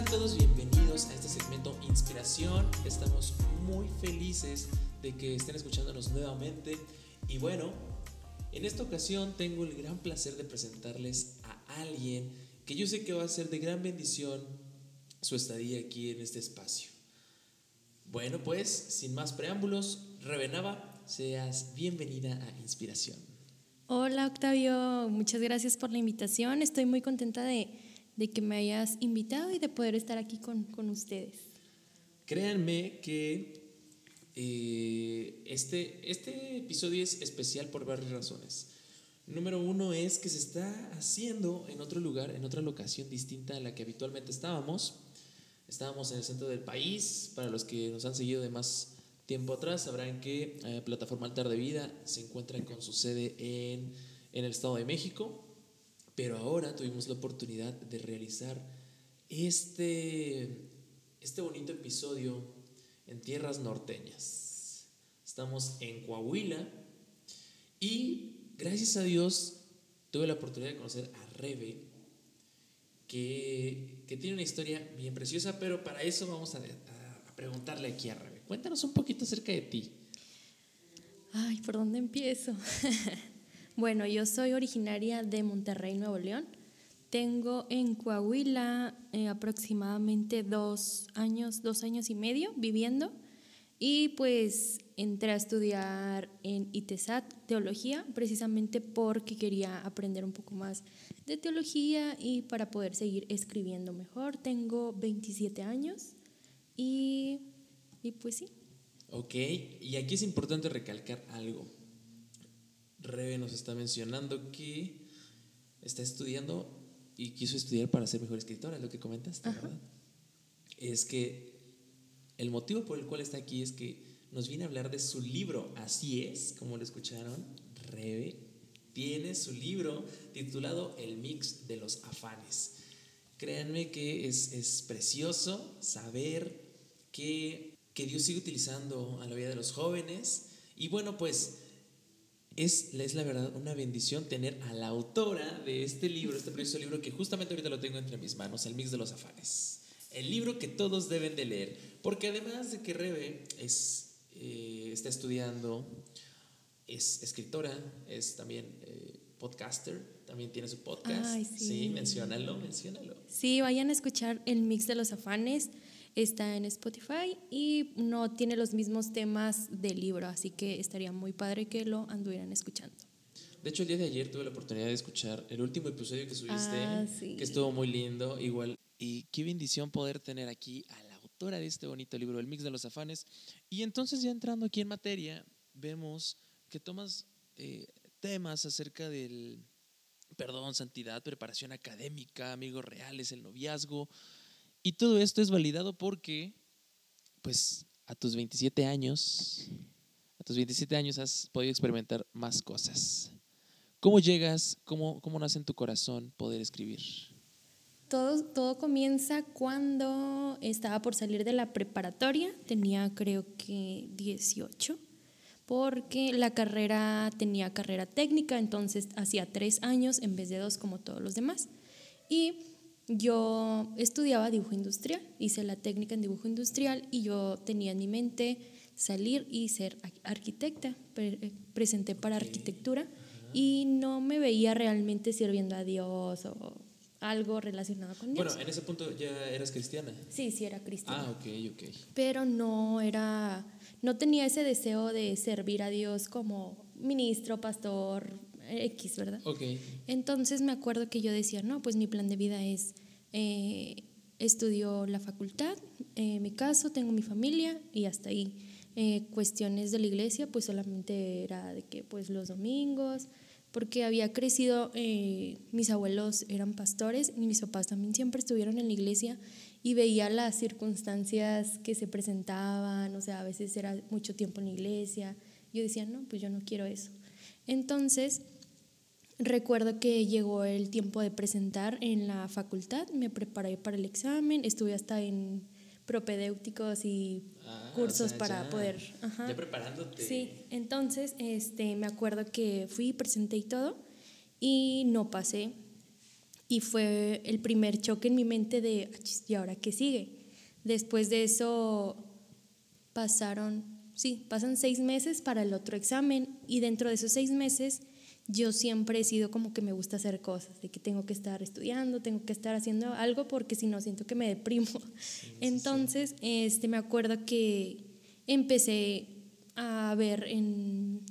Sean todos bienvenidos a este segmento Inspiración. Estamos muy felices de que estén escuchándonos nuevamente. Y bueno, en esta ocasión tengo el gran placer de presentarles a alguien que yo sé que va a ser de gran bendición su estadía aquí en este espacio. Bueno, pues, sin más preámbulos, Revenaba, seas bienvenida a Inspiración. Hola Octavio, muchas gracias por la invitación. Estoy muy contenta de, de que me hayas invitado y de poder estar aquí con, con ustedes. Créanme que eh, este, este episodio es especial por varias razones. Número uno es que se está haciendo en otro lugar, en otra locación distinta a la que habitualmente estábamos. Estábamos en el centro del país. Para los que nos han seguido de más tiempo atrás, sabrán que eh, Plataforma Altar de Vida se encuentra con su sede en, en el Estado de México. Pero ahora tuvimos la oportunidad de realizar este, este bonito episodio en tierras norteñas. Estamos en Coahuila y gracias a Dios tuve la oportunidad de conocer a Rebe, que, que tiene una historia bien preciosa, pero para eso vamos a, preguntarle aquí a Rebe. Cuéntanos un poquito acerca de ti. Ay, ¿por dónde empiezo? bueno, yo soy originaria de Monterrey, Nuevo León. Tengo en Coahuila eh, aproximadamente dos años, dos años y medio viviendo. Y pues entré a estudiar en ITESAT teología, precisamente porque quería aprender un poco más de teología y para poder seguir escribiendo mejor. Tengo 27 años y, y pues sí. Ok, y aquí es importante recalcar algo. Rebe nos está mencionando que está estudiando y quiso estudiar para ser mejor escritora, es lo que comentaste, Ajá. ¿verdad? Es que el motivo por el cual está aquí es que nos viene a hablar de su libro. Así es, como lo escucharon, Rebe tiene su libro titulado El mix de los afanes. Créanme que es, es precioso saber que, que, Dios sigue utilizando a la vida de los jóvenes. Y bueno, pues es, es la verdad una bendición tener a la autora de este libro, este precioso libro que justamente ahorita lo tengo entre mis manos, El mix de los afanes. El libro que todos deben de leer. Porque además de que Rebe es, eh, está estudiando, es escritora, es también eh, podcaster, también tiene su podcast. Ay, sí. sí, menciónalo, menciónalo. Sí, vayan a escuchar el mix de los afanes. Está en Spotify y no tiene los mismos temas del libro, así que estaría muy padre que lo anduvieran escuchando. De hecho, el día de ayer tuve la oportunidad de escuchar el último episodio que subiste, Ah, sí. que estuvo muy lindo, igual. Y qué bendición poder tener aquí a la autora de este bonito libro, El Mix de los Afanes. Y entonces ya entrando aquí en materia, vemos que tomas eh, temas acerca del perdón, santidad, preparación académica, amigos reales, el noviazgo. Y todo esto es validado porque, pues, a tus 27 años, a tus 27 años has podido experimentar más cosas. ¿Cómo llegas, cómo, cómo nace en tu corazón poder escribir? Todo, todo comienza cuando estaba por salir de la preparatoria, tenía creo que 18, porque la carrera tenía carrera técnica, entonces hacía tres años en vez de dos como todos los demás. Y yo estudiaba dibujo industrial, hice la técnica en dibujo industrial y yo tenía en mi mente salir y ser arquitecta, Pre presenté para arquitectura y no me veía realmente sirviendo a Dios o algo relacionado con Dios. Bueno, en ese punto ya eras cristiana. Sí, sí era cristiana. Ah, ok, ok. Pero no era, no tenía ese deseo de servir a Dios como ministro, pastor, X, ¿verdad? Ok. Entonces me acuerdo que yo decía, no, pues mi plan de vida es, eh, estudio la facultad, eh, me caso, tengo mi familia y hasta ahí. Eh, cuestiones de la iglesia, pues solamente era de que pues los domingos, porque había crecido, eh, mis abuelos eran pastores y mis papás también siempre estuvieron en la iglesia y veía las circunstancias que se presentaban, o sea, a veces era mucho tiempo en la iglesia. Yo decía, no, pues yo no quiero eso. Entonces, recuerdo que llegó el tiempo de presentar en la facultad, me preparé para el examen, estuve hasta en propedéuticos y Ah, cursos o sea, para ya- poder... ajá. Ya preparándote. Sí, entonces este, me acuerdo que fui, presenté y todo, y no pasé. Y fue el primer choque en mi mente de, ¿y ahora qué sigue? Después de eso pasaron, sí, pasan seis meses para el otro examen y dentro de esos seis meses yo siempre he sido como que me gusta hacer cosas, de que tengo que estar estudiando, tengo que estar haciendo algo porque si no siento que me deprimo. Entonces, este me acuerdo que empecé a ver en,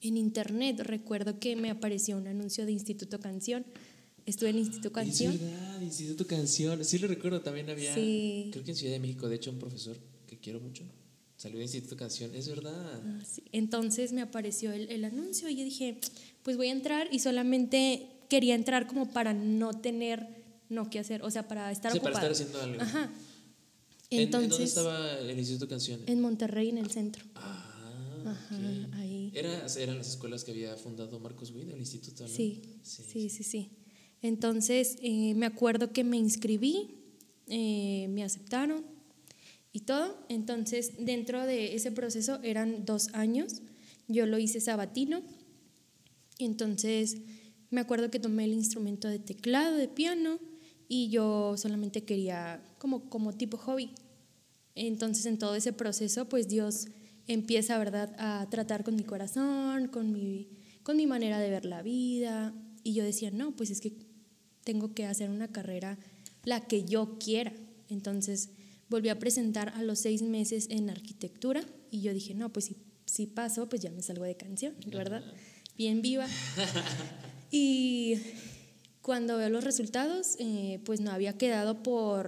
en internet, recuerdo que me apareció un anuncio de Instituto Canción. Estuve en Instituto Canción. Es verdad, Instituto Canción. Sí lo recuerdo, también había, creo que en Ciudad de México, de hecho, un profesor que quiero mucho. Salió de Instituto Canción, es verdad. Ah, Entonces me apareció el, el, anuncio y yo dije, pues voy a entrar y solamente quería entrar como para no tener, no qué hacer, o sea, para estar o sea, para estar haciendo algo. Ajá. Entonces, ¿En, dónde estaba el Instituto Canción? En Monterrey, en el centro. Ah, Ajá, ahí. Era, eran las escuelas que había fundado Marcos Witt, el instituto, ¿no? Sí, sí, sí, sí. sí. Entonces, eh, me acuerdo que me inscribí, eh, me aceptaron y todo. Entonces, dentro de ese proceso eran dos años. Yo lo hice sabatino. Entonces, me acuerdo que tomé el instrumento de teclado, de piano, y yo solamente quería como, como tipo hobby. Entonces, en todo ese proceso, pues Dios empieza, ¿verdad?, a tratar con mi corazón, con mi, con mi manera de ver la vida. Y yo decía, no, pues es que tengo que hacer una carrera la que yo quiera. Entonces, volví a presentar a los seis meses en arquitectura y yo dije, no, pues si, si paso, pues ya me salgo de canción, ¿verdad? Bien viva. Y cuando veo los resultados, eh, pues no había quedado por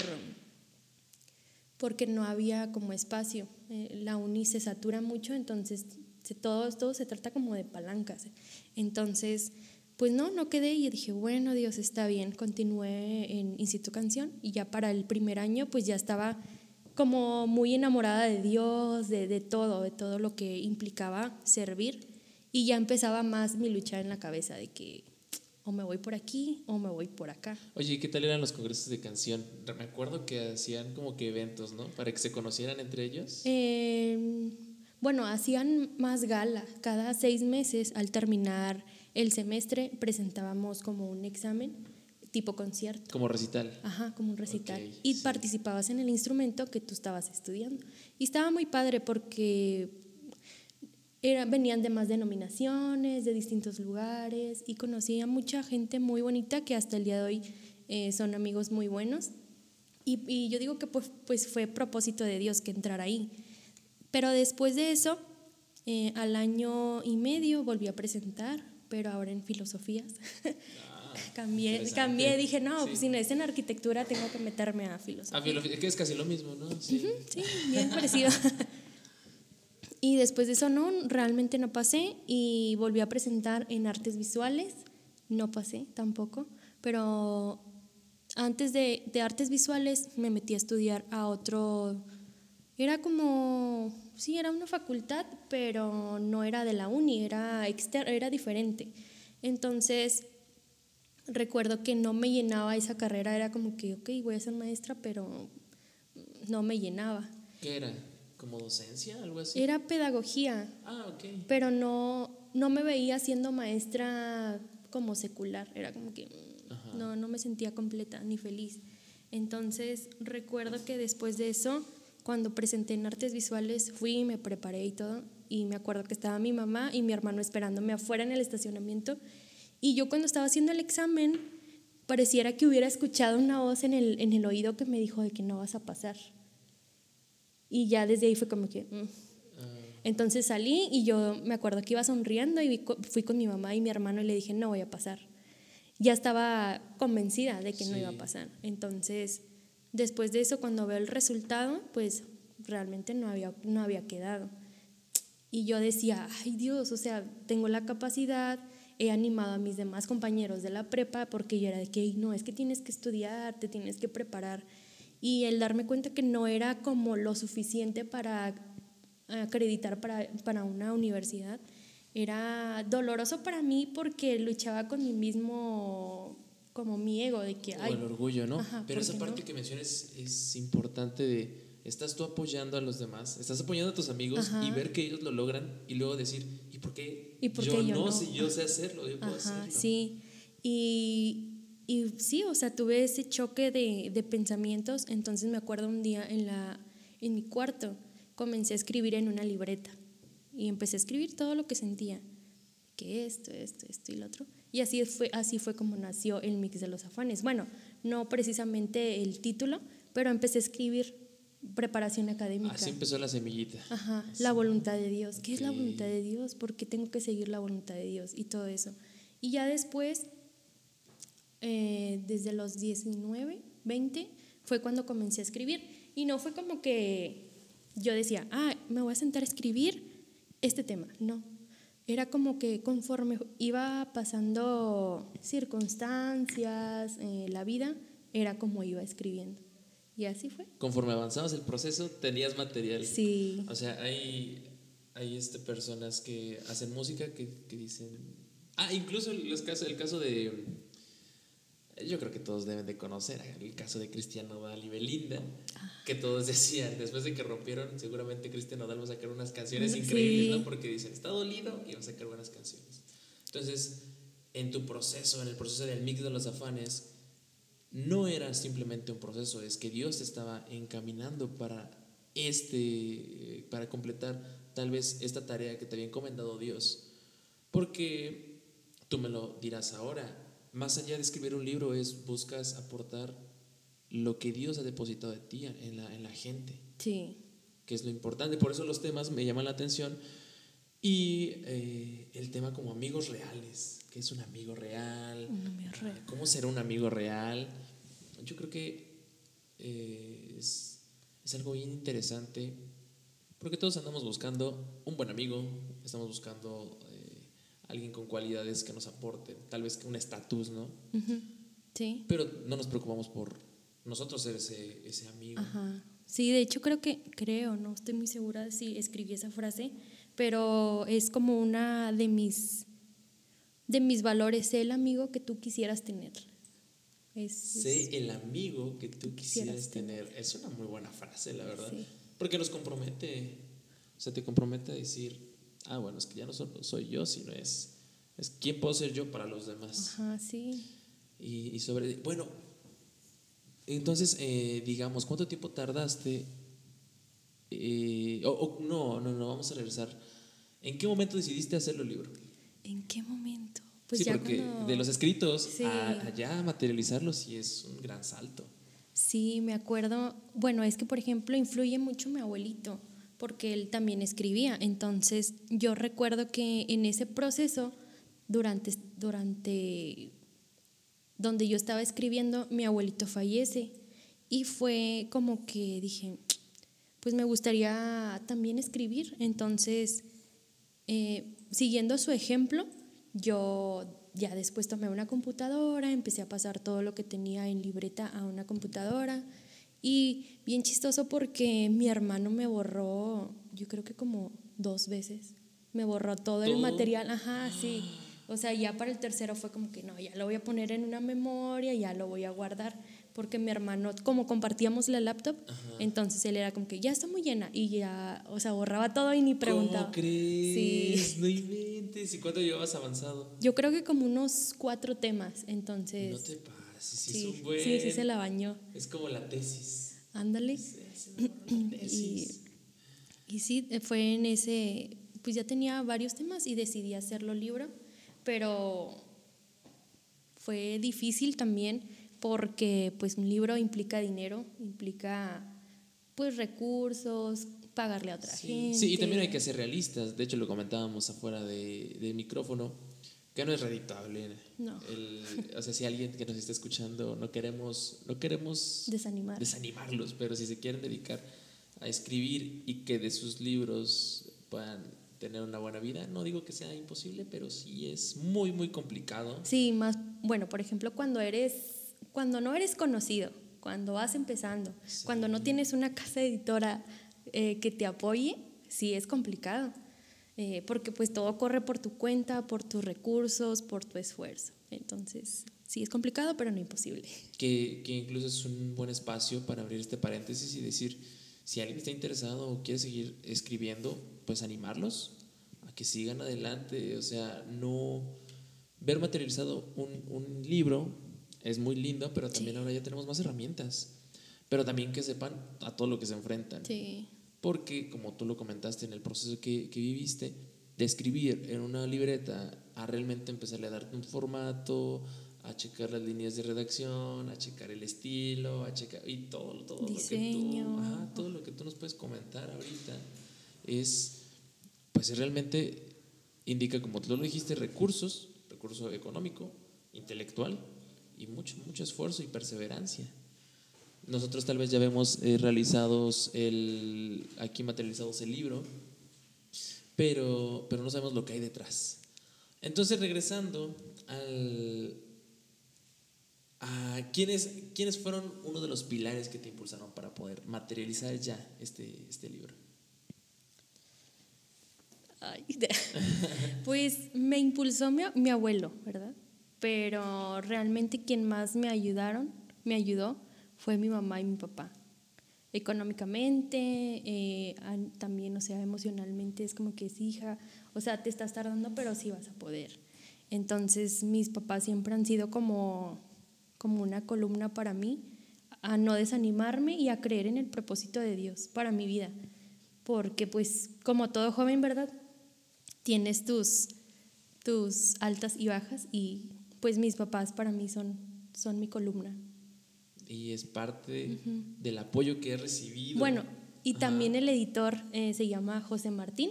porque no había como espacio. Eh, la uni se satura mucho, entonces se, todo, todo se trata como de palancas. Entonces, pues no, no quedé y dije, bueno, Dios, está bien. Continué en Instituto Canción y ya para el primer año, pues ya estaba como muy enamorada de Dios, de, de todo, de todo lo que implicaba servir. Y ya empezaba más mi lucha en la cabeza de que o me voy por aquí o me voy por acá. Oye, ¿qué tal eran los congresos de canción? Me acuerdo que hacían como que eventos, ¿no? Para que se conocieran entre ellos. Eh, bueno, hacían más gala. Cada seis meses, al terminar el semestre, presentábamos como un examen tipo concierto. Como recital. Ajá, como un recital. y participabas en el instrumento que tú estabas estudiando. Y estaba muy padre porque venían de más denominaciones, de distintos lugares y conocí a mucha gente muy bonita que hasta el día de hoy eh, son amigos muy buenos. Y, yo digo que pues, pues, fue propósito de Dios que entrara ahí. Pero después de eso, eh, al año y medio volví a presentar, pero ahora en filosofías. Ah, cambié, cambié, dije, no, pues si no es en arquitectura, tengo que meterme a filosofía. A filosofía, que es casi lo mismo, ¿no? Sí, sí bien parecido. Y después de eso no, realmente no pasé y volví a presentar en artes visuales, no pasé tampoco, pero antes de, de artes visuales me metí a estudiar a otro, era como, sí, era una facultad, pero no era de la uni, era, exter era diferente. Entonces, recuerdo que no me llenaba esa carrera, era como que, ok, voy a ser maestra, pero no me llenaba. ¿Qué era? ¿Como docencia? ¿Algo así? Era pedagogía. Ah, ok. Pero no, no me veía siendo maestra como secular. Era como que no, no me sentía completa ni feliz. Entonces recuerdo que después de eso, cuando presenté en artes visuales, fui, me preparé y todo. Y me acuerdo que estaba mi mamá y mi hermano esperándome afuera en el estacionamiento. Y yo cuando estaba haciendo el examen, pareciera que hubiera escuchado una voz en el, en el oído que me dijo de que no vas a pasar. Y ya desde ahí fue como que... Mm. Entonces salí y yo me acuerdo que iba sonriendo y fui con mi mamá y mi hermano y le dije, no voy a pasar. Ya estaba convencida de que no iba a pasar. Entonces, después de eso, cuando veo el resultado, pues realmente no había, no había quedado. Y yo decía, ay Dios, o sea, tengo la capacidad, he animado a mis demás compañeros de la prepa porque yo era de que, no, es que tienes que estudiar, te tienes que preparar y el darme cuenta que no era como lo suficiente para acreditar para, para una universidad era doloroso para mí porque luchaba con mi mismo como mi ego de que hay el orgullo no pero esa parte que mencionas es importante de estás tú apoyando a los demás estás apoyando a tus amigos y ver que ellos lo logran y luego decir y por qué, ¿Y por yo, yo, no, si yo sé hacerlo yo puedo hacerlo sí. Y y sí, o sea, tuve ese choque de, de, pensamientos. Entonces me acuerdo un día en, la, en mi cuarto, comencé a escribir en una libreta y empecé a escribir todo lo que sentía, que esto, esto, esto y lo otro. Y así fue, así fue como nació el mix de los afanes. Bueno, no precisamente el título, pero empecé a escribir preparación académica. Así empezó la semillita. Ajá, la voluntad de Dios. ¿Qué es la voluntad de Dios? ¿Por qué tengo que seguir la voluntad de Dios? Y todo eso. Y ya después, eh, desde los 19, 20, fue cuando comencé a escribir. Y no fue como que yo decía, ah, me voy a sentar a escribir este tema. No. Era como que conforme iba pasando circunstancias, eh, la vida, era como iba escribiendo. Y así fue. Conforme avanzabas el proceso, tenías material. Sí. O sea, hay, hay este, personas que hacen música que, que dicen... Ah, incluso el caso, el caso de... Yo creo que todos deben de conocer el caso de Cristiano Nodal y Belinda, ah. que todos decían, después de que rompieron, seguramente Cristiano Nodal va a sacar unas canciones increíbles, ¿no? Porque dicen, está dolido y va a sacar buenas canciones. Entonces, en tu proceso, en el proceso del mix de los afanes, no era simplemente un proceso, es que Dios te estaba encaminando para este, para completar tal vez esta tarea que te había encomendado Dios. Porque tú me lo dirás ahora, más allá de escribir un libro es buscas aportar lo que Dios ha depositado de ti en la, en la gente. Sí. Que es lo importante. Por eso los temas me llaman la atención. Y eh, el tema como amigos reales. ¿Qué es un amigo real? Un amigo real. ¿Cómo ser un amigo real? yo creo que eh, es, es, algo bien interesante porque todos andamos buscando un buen amigo, estamos buscando alguien con cualidades que nos aporte, tal vez un estatus, ¿no? Sí. Pero no nos preocupamos por nosotros ser ese, ese amigo. Ajá. Sí, de hecho creo que, creo, no estoy muy segura si escribí esa frase, pero es como una de mis, de mis valores, el amigo que tú quisieras tener sé el amigo que tú quisieras tener. Es una muy buena frase, la verdad. Porque nos compromete, o sea, te compromete a decir, ah, bueno, es que ya no solo soy yo, sino es, es quién puedo ser yo para los demás. Ajá, sí. Y, sobre, bueno, entonces, eh, digamos, ¿cuánto tiempo tardaste? Eh, o, no, no, no, vamos a regresar. ¿En qué momento decidiste hacerlo el libro? ¿En qué momento? Pues sí, porque de los escritos a, ya materializarlos sí es un gran salto. Sí, me acuerdo. Bueno, es que, por ejemplo, influye mucho mi abuelito, porque él también escribía. Entonces, yo recuerdo que en ese proceso, durante, durante donde yo estaba escribiendo, mi abuelito fallece. Y fue como que dije, pues me gustaría también escribir. Entonces, eh, siguiendo su ejemplo, yo ya después tomé una computadora, empecé a pasar todo lo que tenía en libreta a una computadora y bien chistoso porque mi hermano me borró, yo creo que como dos veces, me borró todo el material, ajá, sí. O sea, ya para el tercero fue como que no, ya lo voy a poner en una memoria, ya lo voy a guardar porque mi hermano, como compartíamos la laptop, entonces él era como que ya está muy llena y ya, o sea, borraba todo y ni preguntaba. ¿Cómo crees? Sí. No inventes. ¿Y cuánto llevabas avanzado? Yo creo que como unos cuatro temas, entonces. No te pases, sí, sí, es un buen... sí, sí se la bañó. Es como la tesis. Ándale. y, y sí, fue en ese, pues ya tenía varios temas y decidí hacerlo libro, pero fue difícil también porque pues un libro implica dinero, implica pues recursos, pagarle a otra gente. Sí, y también hay que ser realistas. De hecho, lo comentábamos afuera de, de micrófono, que no es reditable. No. o sea, si alguien que nos está escuchando, no queremos, no queremos Desanimar. desanimarlos, pero si se quieren dedicar a escribir y que de sus libros puedan tener una buena vida, no digo que sea imposible, pero sí es muy, muy complicado. Sí, más, bueno, por ejemplo, cuando eres cuando no eres conocido, cuando vas empezando, cuando no tienes una casa editora eh, que te apoye, sí es complicado. Eh, porque pues todo corre por tu cuenta, por tus recursos, por tu esfuerzo. Entonces, sí es complicado, pero no imposible. Que, que incluso es un buen espacio para abrir este paréntesis y decir, si alguien está interesado o quiere seguir escribiendo, pues animarlos a que sigan adelante. O sea, no ver materializado un, un libro es muy lindo, pero también ahora ya tenemos más herramientas. Pero también que sepan a todo lo que se enfrentan. Sí. Porque, como tú lo comentaste en el proceso que, que viviste, de escribir en una libreta a realmente empezarle a darte un formato, a checar las líneas de redacción, a checar el estilo, a checar y todo, todo Diseño. lo que tú, ajá, todo lo que tú nos puedes comentar ahorita es, pues realmente indica, como tú lo dijiste, recursos, recurso económico, intelectual y mucho, mucho esfuerzo y perseverancia. Nosotros tal vez ya vemos eh, realizados el, aquí materializados el libro, pero, pero no sabemos lo que hay detrás. Entonces, regresando al, a quiénes, quiénes fueron uno de los pilares que te impulsaron para poder materializar ya este, este libro. Pues me impulsó mi, mi, abuelo, ¿verdad? Pero realmente quien más me ayudaron, me ayudó, fue mi mamá y mi papá. Económicamente, eh, también, o sea, emocionalmente es como que es hija, o sea, te estás tardando, pero sí vas a poder. Entonces, mis papás siempre han sido como, como una columna para mí, a no desanimarme y a creer en el propósito de Dios para mi vida. Porque, pues, como todo joven, ¿verdad? tienes tus, tus altas y bajas y pues mis papás para mí son, son mi columna. Y es parte del apoyo que he recibido. Bueno, y también el editor eh, se llama José Martín,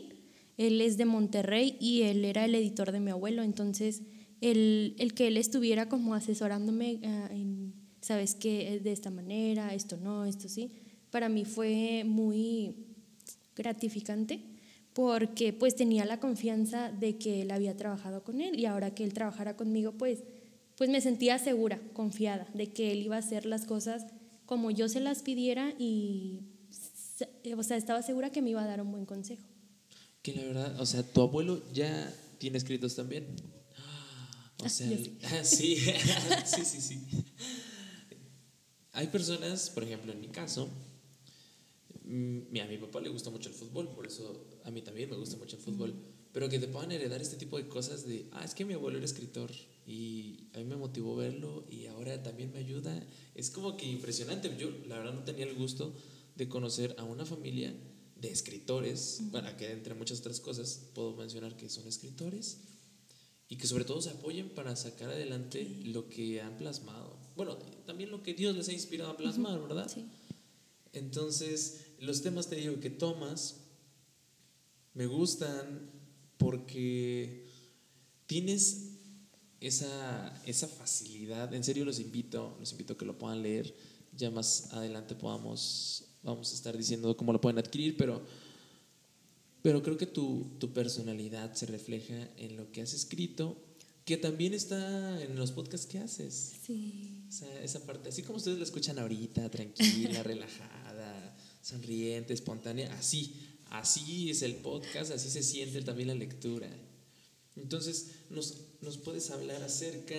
él es de Monterrey y él era el editor de mi abuelo, entonces el, el que él estuviera como asesorándome ah, en, sabes que de esta manera, esto no, esto sí, para mí fue muy gratificante porque pues tenía la confianza de que él había trabajado con él y ahora que él trabajara conmigo pues pues me sentía segura, confiada de que él iba a hacer las cosas como yo se las pidiera y o sea, estaba segura que me iba a dar un buen consejo. Que la verdad, o sea, tu abuelo ya tiene escritos también. O sea, sí. sí, sí, sí. Hay personas, por ejemplo, en mi caso, mm, a mi papá le gusta mucho el fútbol, por eso a mí también me gusta mucho el fútbol, pero que te puedan heredar este tipo de cosas de, ah, es que mi abuelo era escritor y a mí me motivó verlo y ahora también me ayuda. Es como que impresionante. Yo la verdad no tenía el gusto de conocer a una familia de escritores, para que entre muchas otras cosas puedo mencionar que son escritores y que sobre todo se apoyen para sacar adelante lo que han plasmado. Bueno, también lo que Dios les ha inspirado a plasmar, ¿verdad? Sí. Entonces, los temas te digo que tomas me gustan porque tienes esa, esa facilidad. En serio los invito, los invito a que lo puedan leer. Ya más adelante podamos, vamos a estar diciendo cómo lo pueden adquirir, pero, pero creo que tu, tu personalidad se refleja en lo que has escrito, que también está en los podcasts que haces. Sí. O sea, esa parte, así como ustedes lo escuchan ahorita, tranquila, relajada, sonriente, espontánea, así Así es el podcast, así se siente también la lectura. Entonces, ¿nos, nos puedes hablar acerca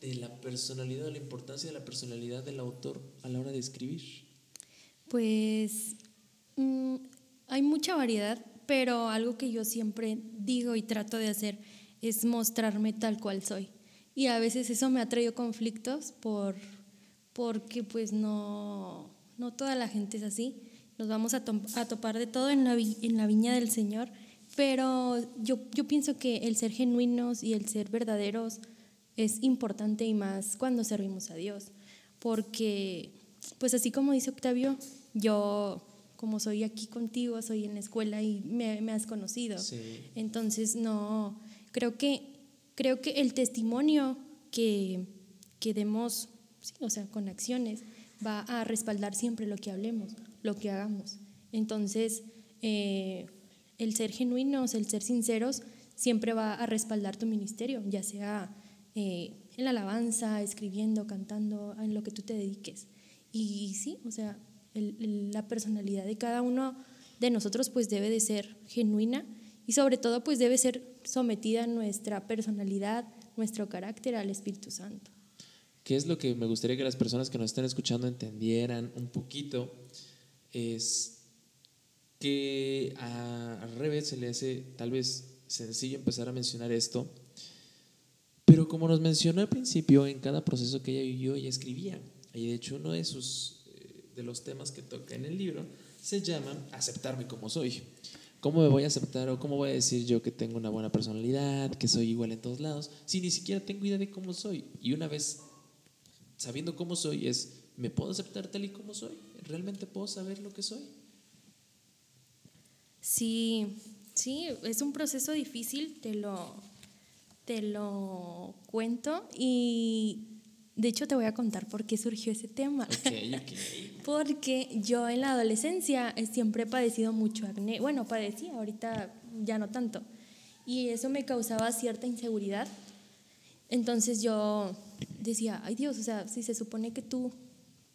de la personalidad, la importancia de la personalidad del autor a la hora de escribir? Pues mm, hay mucha variedad, pero algo que yo siempre digo y trato de hacer es mostrarme tal cual soy. Y a veces eso me ha traído conflictos por, porque pues no, no toda la gente es así nos vamos a, topar de todo en la, en la viña del Señor, pero yo, yo pienso que el ser genuinos y el ser verdaderos es importante y más cuando servimos a Dios, porque pues así como dice Octavio, yo como soy aquí contigo, soy en la escuela y me, me has conocido. Entonces, no, creo que, creo que el testimonio que, que demos, o sea, con acciones, va a respaldar siempre lo que hablemos lo que hagamos. Entonces, eh, el ser genuinos, el ser sinceros, siempre va a respaldar tu ministerio, ya sea eh, en la alabanza, escribiendo, cantando, en lo que tú te dediques. Y, sí, o sea, la personalidad de cada uno de nosotros pues debe de ser genuina y sobre todo pues debe ser sometida nuestra personalidad, nuestro carácter al Espíritu Santo. ¿Qué es lo que me gustaría que las personas que nos estén escuchando entendieran un poquito? es que al revés se le hace tal vez sencillo empezar a mencionar esto, Pero como nos mencionó al principio, en cada proceso que ella vivió, ella escribía. Y de hecho uno de, sus, eh, de los temas que toca en el libro se llama aceptarme como soy. ¿Cómo me voy a aceptar o cómo voy a decir yo que tengo una buena personalidad, que soy igual en todos lados, si ni siquiera tengo idea de cómo soy? Y una vez sabiendo cómo soy es, ¿me puedo aceptar tal y como soy? ¿Realmente puedo saber lo que soy? Sí, sí, es un proceso difícil, te lo, te lo cuento y de hecho te voy a contar por qué surgió ese tema. Okay, okay. Porque yo en la adolescencia siempre he padecido mucho acné. Bueno, padecía, ahorita ya no tanto. Y eso me causaba cierta inseguridad. Entonces yo decía, ay Dios, o sea, si se supone que tú,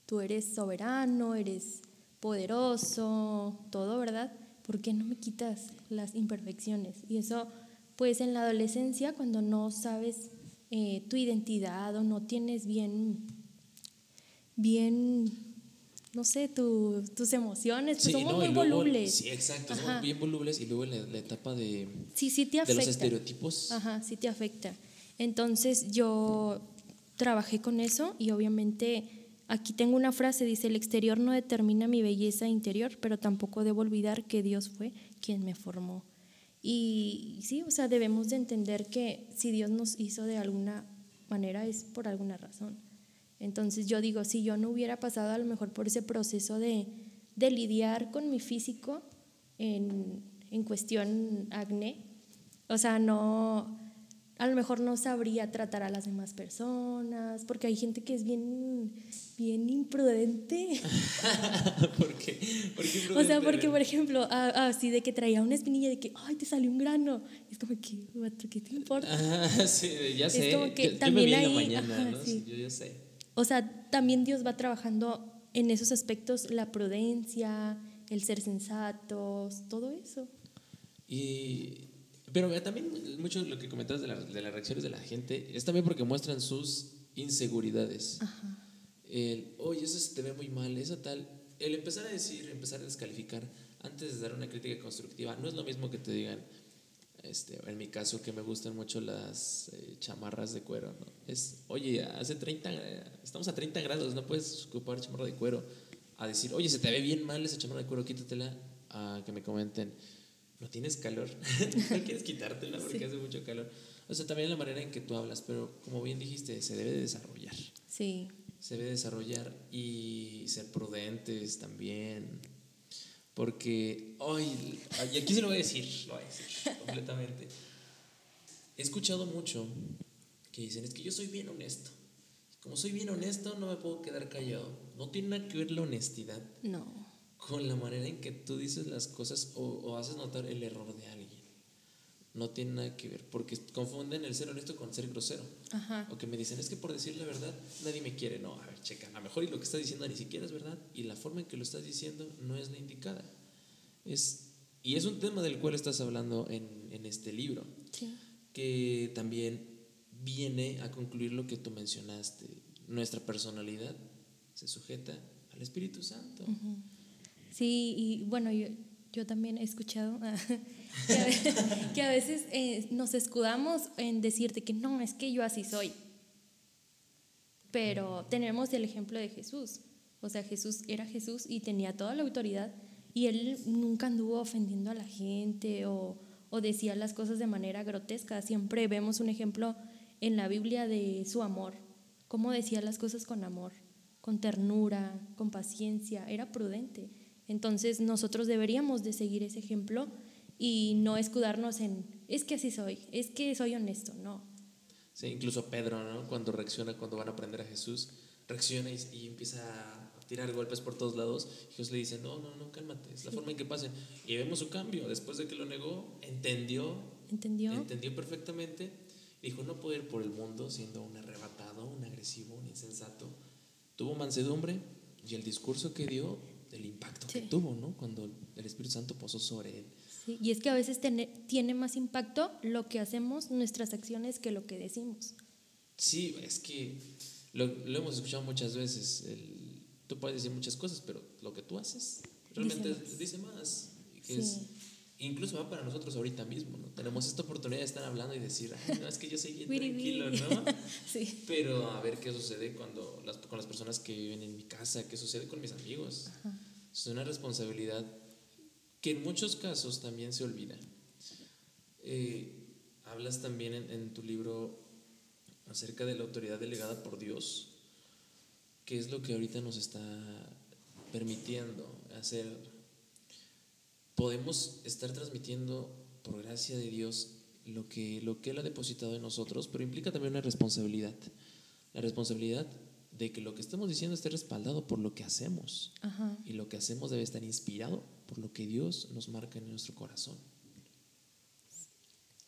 tú eres soberano, eres poderoso, todo, ¿verdad? ¿Por qué no me quitas las imperfecciones? Y eso, pues en la adolescencia, cuando no sabes eh, tu identidad o no tienes bien, bien no sé, tu, tus emociones, pues somos muy volubles. Sí, exacto, somos bien volubles y luego la, la etapa de, sí, sí te afecta. de los estereotipos. Ajá, sí te afecta. Entonces yo trabajé con eso y obviamente aquí tengo una frase, dice, el exterior no determina mi belleza interior, pero tampoco debo olvidar que Dios fue quien me formó. Y sí, o sea, debemos de entender que si Dios nos hizo de alguna manera es por alguna razón. Entonces yo digo, si yo no hubiera pasado a lo mejor por ese proceso de, de lidiar con mi físico en, en, cuestión acné, o sea, no, a lo mejor no sabría tratar a las demás personas, porque hay gente que es bien, bien imprudente. ¿Por qué? o sea, porque, por ejemplo, así de que traía una espinilla de que, ay, te salió un grano. Es como que, ¿qué te importa? Ah, sí, ya sé. Es como que yo, también yo me mañana, ajá, ¿no? sí. Yo ya sé. O sea, también Dios va trabajando en esos aspectos, la prudencia, el ser sensatos, todo eso. Y, pero eh, también mucho lo que comentabas de, la- de las reacciones de la gente es también porque muestran sus inseguridades. Ajá. El, oye, eso se te ve muy mal, eso tal. El empezar a decir, empezar a descalificar antes de dar una crítica constructiva, no es lo mismo que te digan, este, en mi caso, que me gustan mucho las eh, chamarras de cuero. ¿no? Es, oye, hace 30, eh, estamos a 30 grados, no puedes ocupar chamarra de cuero. A decir, oye, se te ve bien mal esa chamarra de cuero, quítatela. A que me comenten, no tienes calor, no quieres quitártela porque Sí. hace mucho calor. O sea, también la manera en que tú hablas, pero como bien dijiste, se debe de desarrollar Sí. se debe desarrollar y ser prudentes también. Porque, ay, y aquí se lo voy a decir, lo voy a decir completamente. He escuchado mucho que dicen, es que yo soy bien honesto. Como soy bien honesto, no me puedo quedar callado. No tiene nada que ver la honestidad No. Con la manera en que tú dices las cosas o, o haces notar el error de alguien. No tiene nada que ver, porque confunden el ser honesto con ser grosero. Ajá. O que me dicen, es que por decir la verdad nadie me quiere. No, a ver, checa, a lo mejor y lo que estás diciendo ni siquiera es verdad y la forma en que lo estás diciendo no es la indicada. Es, y es un tema del cual estás hablando en, en este libro, Sí. que también viene a concluir lo que tú mencionaste. Nuestra personalidad se sujeta al Espíritu Santo. Sí, y bueno, yo, yo también he escuchado que, a, ve- que a veces eh, nos escudamos en decirte que no, es que yo así soy. Pero tenemos el ejemplo de Jesús. O sea, Jesús era Jesús y tenía toda la autoridad y él nunca anduvo ofendiendo a la gente o, o decía las cosas de manera grotesca. Siempre vemos un ejemplo en la Biblia de su amor, cómo decía las cosas con amor, con ternura, con paciencia, era prudente. Entonces nosotros deberíamos de seguir ese ejemplo y no escudarnos en, es que así soy, es que soy honesto, no. Sí, incluso Pedro, ¿no? Cuando reacciona, cuando van a aprender a Jesús, reacciona y, y empieza a tirar golpes por todos lados. Y Jesús le dice, no, no, no, cálmate, es la forma en que pasen. Y vemos su cambio. Después de que lo negó, entendió, ¿Entendió? entendió perfectamente. Dijo, no puedo ir por el mundo siendo un arrebatado, un agresivo, un insensato. Tuvo mansedumbre y el discurso que dio, el impacto que Sí. tuvo, ¿no? Cuando el Espíritu Santo posó sobre él. Sí, Y es que a veces tiene, tiene más impacto lo que hacemos, nuestras acciones, que lo que decimos. Sí, es que lo, lo hemos escuchado muchas veces. el- tú puedes decir muchas cosas, pero lo que tú haces realmente Dice dice más. más. que Sí. es incluso va para nosotros ahorita mismo, ¿no? Tenemos esta oportunidad de estar hablando y decir, Ay, no, es que yo soy bien tranquilo, ¿no? sí. Pero a ver qué sucede cuando las, con las personas que viven en mi casa, qué sucede con mis amigos. Es una responsabilidad que en muchos casos también se olvida. Eh, hablas también en, en tu libro acerca de la autoridad delegada por Dios. ¿Qué es lo que ahorita nos está permitiendo hacer podemos estar transmitiendo por gracia de Dios lo que, lo que Él ha depositado en nosotros, pero implica también una responsabilidad. La responsabilidad de que lo que estemos diciendo esté respaldado por lo que hacemos. Y lo que hacemos debe estar inspirado por lo que Dios nos marca en nuestro corazón.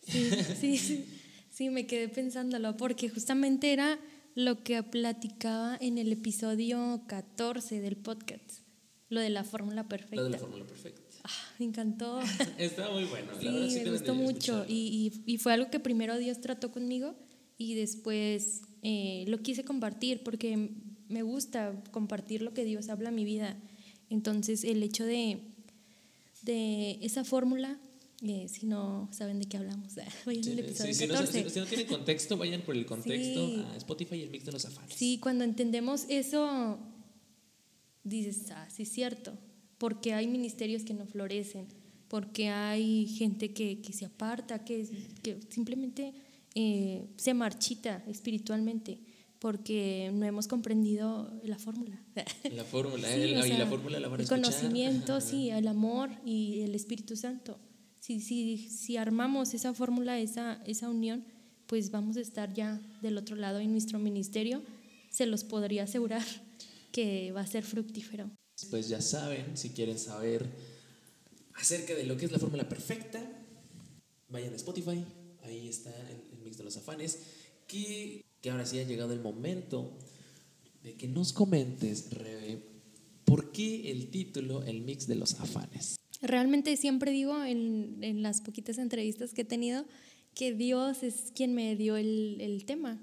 Sí, sí, sí, sí, me quedé pensándolo, porque justamente era lo que platicaba en el episodio 14 del podcast, lo de la fórmula perfecta. Lo de la fórmula perfecta. Ah, me encantó. Está muy bueno. Sí, me gustó mucho. Y, y, fue algo que primero Dios trató conmigo y después eh, lo quise compartir porque me gusta compartir lo que Dios habla a mi vida. Entonces, el hecho de, de esa fórmula, eh, si no saben de qué hablamos, vayan al episodio si, 14. No, si, no, tienen contexto, vayan por el contexto a Spotify y el mix de los afanes. Sí, cuando entendemos eso, dices, ah, sí es cierto porque hay ministerios que no florecen, porque hay gente que, que se aparta, que, que simplemente eh, se marchita espiritualmente porque no hemos comprendido la fórmula. La fórmula, y la fórmula la van a El conocimiento, sí, el amor y el Espíritu Santo. Si, si, si armamos esa fórmula, esa, esa unión, pues vamos a estar ya del otro lado y nuestro ministerio se los podría asegurar que va a ser fructífero. Pues ya saben, si quieren saber acerca de lo que es la fórmula perfecta, vayan a Spotify, ahí está el, mix de los afanes, que, que, ahora sí ha llegado el momento de que nos comentes, Rebe, ¿por qué el título, el mix de los afanes? Realmente siempre digo en, en las poquitas entrevistas que he tenido que Dios es quien me dio el, el tema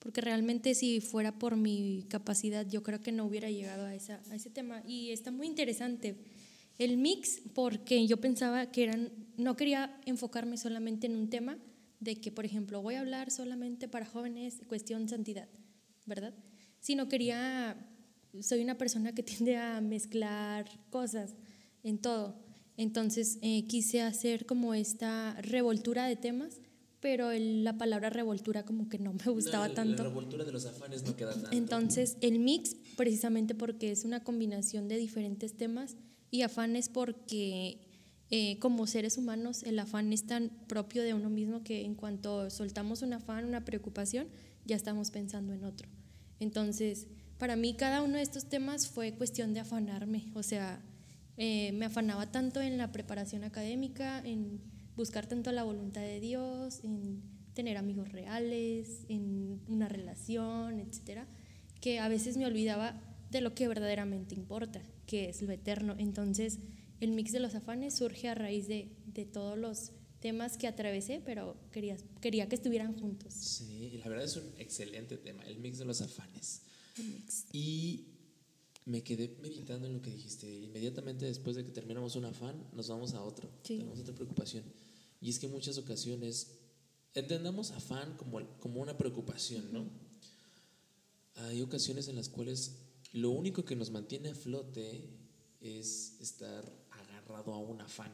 porque realmente si fuera por mi capacidad yo creo que no hubiera llegado a, esa, a ese tema. Y está muy interesante el mix porque yo pensaba que eran, no quería enfocarme solamente en un tema de que, por ejemplo, voy a hablar solamente para jóvenes cuestión santidad, ¿verdad? Sino quería, soy una persona que tiende a mezclar cosas en todo. Entonces eh, quise hacer como esta revoltura de temas pero la palabra revoltura como que no me gustaba tanto. La revoltura de los afanes no queda tanto. Entonces, el mix, precisamente porque es una combinación de diferentes temas y afanes porque eh, como seres humanos el afán es tan propio de uno mismo que en cuanto soltamos un afán, una preocupación, ya estamos pensando en otro. Entonces, para mí cada uno de estos temas fue cuestión de afanarme, o sea, eh, me afanaba tanto en la preparación académica, en buscar tanto la voluntad de Dios, en tener amigos reales, en una relación, etcétera, que a veces me olvidaba de lo que verdaderamente importa, que es lo eterno. Entonces, el mix de los afanes surge a raíz de, de todos los temas que atravesé, pero quería, quería que estuvieran juntos. Sí, la verdad es un excelente tema, el mix de los afanes. Y me quedé meditando en lo que dijiste. Inmediatamente después de que terminamos un afán, nos vamos a otro. Tenemos otra preocupación. Y es que en muchas ocasiones entendamos afán como, como una preocupación, ¿no? Hay ocasiones en las cuales lo único que nos mantiene a flote es estar agarrado a un afán,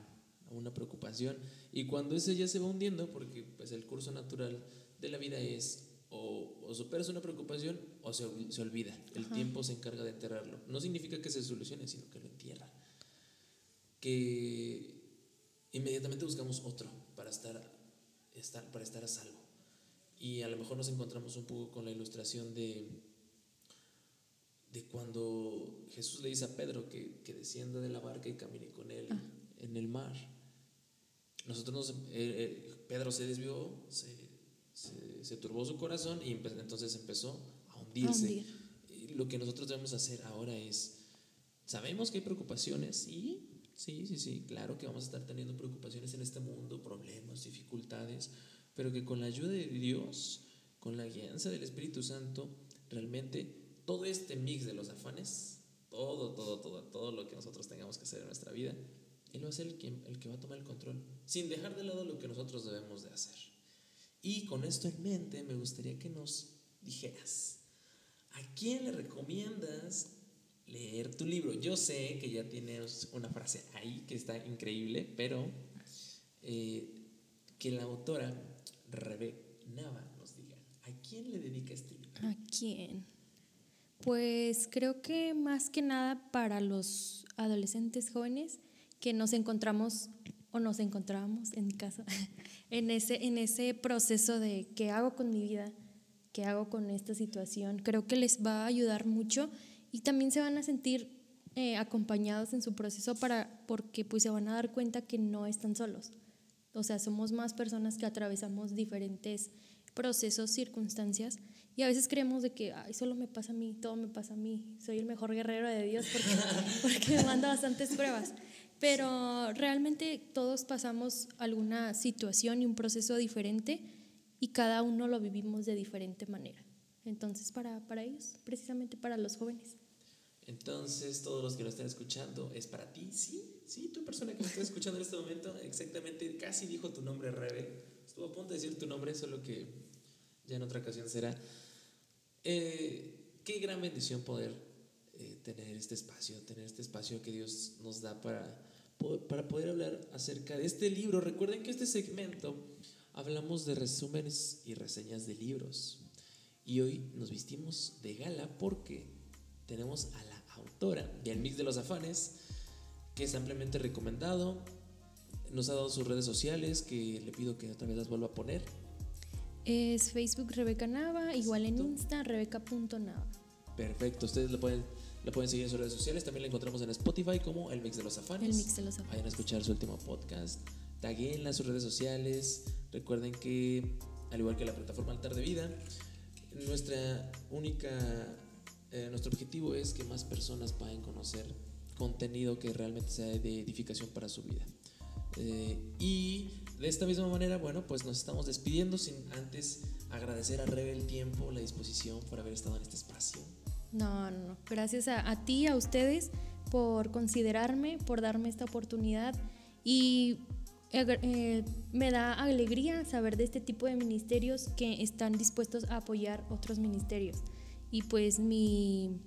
a una preocupación. Y cuando ese ya se va hundiendo, porque pues, el curso natural de la vida es o, o superas una preocupación o se, se olvida. El tiempo se encarga de enterrarlo. No significa que se solucione, sino que lo entierra. Que inmediatamente buscamos otro para estar, estar, para estar a salvo. Y a lo mejor nos encontramos un poco con la ilustración de, de cuando Jesús le dice a Pedro que, que descienda de la barca y camine con él ah. en el mar. Nosotros nos, eh, eh, Pedro se desvió, se, se, turbó su corazón y entonces empezó a hundirse. Lo que nosotros debemos hacer ahora es, sabemos que hay preocupaciones y Sí, sí, sí, claro que vamos a estar teniendo preocupaciones en este mundo, problemas, dificultades, pero que con la ayuda de Dios, con la guianza del Espíritu Santo, realmente todo este mix de los afanes, todo, todo, todo, todo lo que nosotros tengamos que hacer en nuestra vida, Él va a ser el que, el que va a tomar el control, sin dejar de lado lo que nosotros debemos de hacer. Y con esto en mente, me gustaría que nos dijeras, ¿a quién le recomiendas leer tu libro? Yo sé que ya tienes una frase ahí que está increíble, pero eh, que la autora Rebe Nava nos diga, ¿a quién le dedica este libro? ¿A quién? Pues creo que más que nada para los adolescentes jóvenes que nos encontramos o nos encontrábamos en mi caso en ese, en ese proceso de qué hago con mi vida, qué hago con esta situación. Creo que les va a ayudar mucho y también se van a sentir eh, acompañados en su proceso para, porque pues se van a dar cuenta que no están solos. O sea, somos más personas que atravesamos diferentes procesos, circunstancias, y a veces creemos de que, ay, solo me pasa a mí, todo me pasa a mí, soy el mejor guerrero de Dios porque, porque me manda bastantes pruebas. Pero realmente todos pasamos alguna situación y un proceso diferente y cada uno lo vivimos de diferente manera. Entonces, para, para ellos, precisamente para los jóvenes. Entonces, todos los que lo están escuchando, es para ti, sí, sí, tu persona que me está escuchando en este momento, exactamente, casi dijo tu nombre, Rebe. Estuvo a punto de decir tu nombre, solo que ya en otra ocasión será. Eh, qué gran bendición poder eh, tener este espacio, tener este espacio que Dios nos da para, para poder hablar acerca de este libro. Recuerden que este segmento hablamos de resúmenes y reseñas de libros. Y hoy nos vistimos de gala porque tenemos a la autora del Mix de los Afanes, que es ampliamente recomendado. Nos ha dado sus redes sociales, que le pido que otra vez las vuelva a poner. Es Facebook Rebeca Nava, igual en Insta rebeca.nava. Perfecto, ustedes lo pueden, lo pueden seguir en sus redes sociales. También la encontramos en Spotify como El Mix de los Afanes. El Mix de los Afanes. Vayan a escuchar su último podcast. Taguenla en sus redes sociales. Recuerden que, al igual que la plataforma Altar de Vida, nuestra única eh, nuestro objetivo es que más personas puedan conocer contenido que realmente sea de edificación para su vida. Eh, y de esta misma manera, bueno, pues nos estamos despidiendo sin antes agradecer a Rebe el tiempo, la disposición por haber estado en este espacio. No, no, gracias a, ti, a ustedes, por considerarme, por darme esta oportunidad y eh, me da alegría saber de este tipo de ministerios que están dispuestos a apoyar otros ministerios. Y pues mi,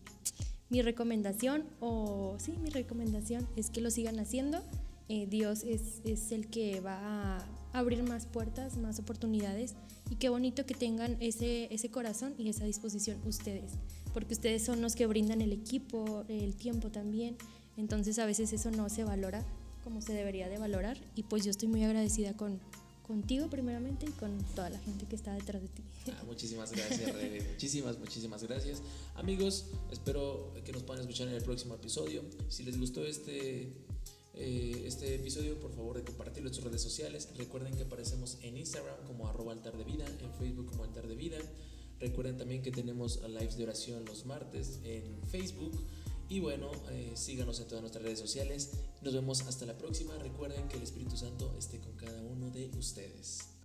mi recomendación, o sí, mi recomendación es que lo sigan haciendo. Eh, Dios es, es, el que va a abrir más puertas, más oportunidades y qué bonito que tengan ese, ese corazón y esa disposición ustedes, porque ustedes son los que brindan el equipo, el tiempo también, entonces a veces eso no se valora como se debería de valorar y pues yo estoy muy agradecida con, contigo primeramente y con toda la gente que está detrás de ti. Ah, muchísimas gracias, Rebe. muchísimas, muchísimas gracias. Amigos, espero que nos puedan escuchar en el próximo episodio. Si les gustó este, eh, este episodio, por favor de compartirlo en sus redes sociales. Recuerden que aparecemos en Instagram como arroba altar de vida, en Facebook como altar de vida. Recuerden también que tenemos lives de oración los martes en Facebook. Y bueno, eh, síganos en todas nuestras redes sociales. Nos vemos hasta la próxima. Recuerden que el Espíritu Santo esté con cada uno de ustedes.